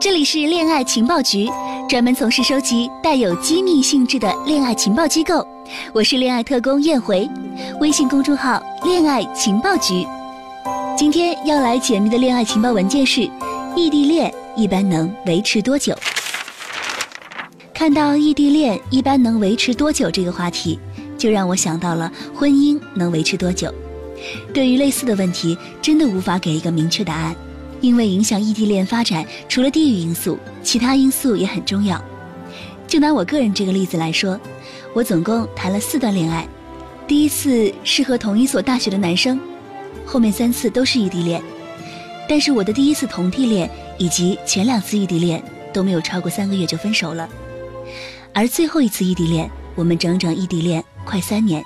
这里是恋爱情报局，专门从事收集带有机密性质的恋爱情报机构。我是恋爱特工燕回，微信公众号“恋爱情报局”。今天要来解密的恋爱情报文件是：异地恋一般能维持多久？看到异地恋一般能维持多久这个话题，就让我想到了婚姻能维持多久。对于类似的问题，真的无法给一个明确答案。因为影响异地恋发展，除了地域因素，其他因素也很重要。就拿我个人这个例子来说，我总共谈了四段恋爱，第一次是和同一所大学的男生，后面三次都是异地恋。但是我的第一次同地恋以及前两次异地恋都没有超过三个月就分手了，而最后一次异地恋，我们整整异地恋快三年，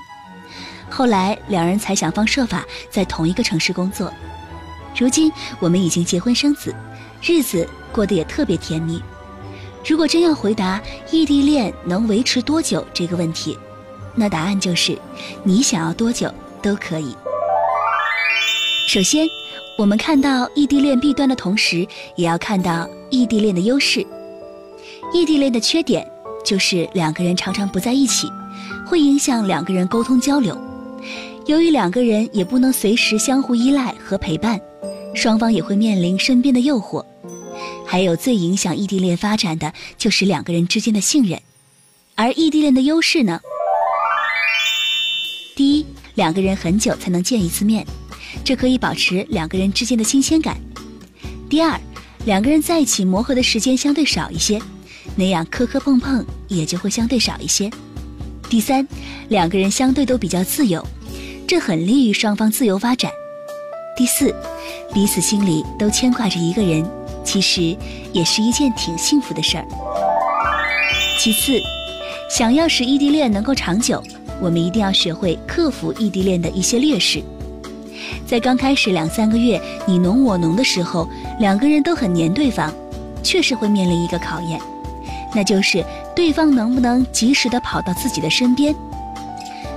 后来两人才想方设法在同一个城市工作。如今我们已经结婚生子，日子过得也特别甜蜜。如果真要回答异地恋能维持多久这个问题，那答案就是你想要多久都可以。首先，我们看到异地恋弊端的同时，也要看到异地恋的优势。异地恋的缺点就是两个人常常不在一起，会影响两个人沟通交流。由于两个人也不能随时相互依赖和陪伴。双方也会面临身边的诱惑，还有最影响异地恋发展的就是两个人之间的信任。而异地恋的优势呢？第一，两个人很久才能见一次面，这可以保持两个人之间的新鲜感。第二，两个人在一起磨合的时间相对少一些，那样磕磕碰碰也就会相对少一些。第三，两个人相对都比较自由，这很利于双方自由发展。第四，彼此心里都牵挂着一个人，其实也是一件挺幸福的事儿。其次，想要使异地恋能够长久，我们一定要学会克服异地恋的一些劣势。在刚开始两三个月你侬我侬的时候，两个人都很黏对方，确实会面临一个考验，那就是对方能不能及时的跑到自己的身边。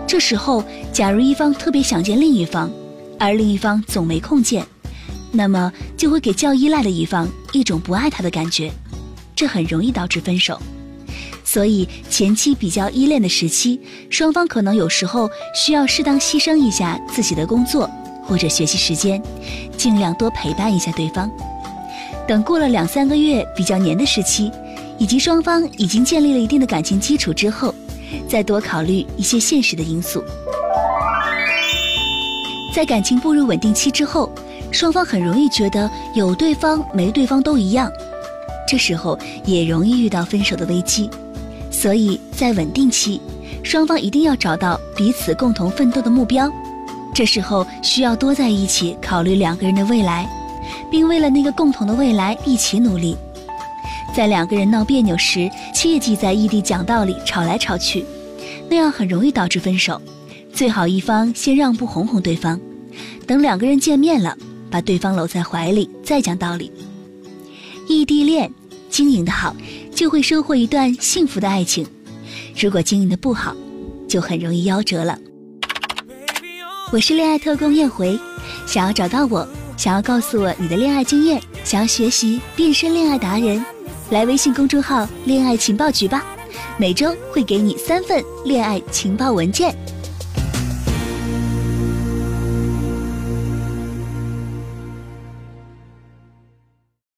这时候，假如一方特别想见另一方，而另一方总没空见，那么就会给较依赖的一方一种不爱他的感觉，这很容易导致分手。所以前期比较依恋的时期，双方可能有时候需要适当牺牲一下自己的工作或者学习时间，尽量多陪伴一下对方。等过了两三个月比较黏的时期，以及双方已经建立了一定的感情基础之后，再多考虑一些现实的因素。在感情步入稳定期之后，双方很容易觉得有对方没对方都一样，这时候也容易遇到分手的危机。所以在稳定期，双方一定要找到彼此共同奋斗的目标，这时候需要多在一起考虑两个人的未来，并为了那个共同的未来一起努力。在两个人闹别扭时，切忌在异地讲道理、吵来吵去，那样很容易导致分手。最好一方先让步哄哄对方，等两个人见面了，把对方搂在怀里，再讲道理。异地恋经营的好，就会收获一段幸福的爱情；如果经营的不好，就很容易夭折了。我是恋爱特工燕回，想要找到我，想要告诉我你的恋爱经验，想要学习变身恋爱达人，来微信公众号“恋爱情报局”吧，每周会给你三份恋爱情报文件。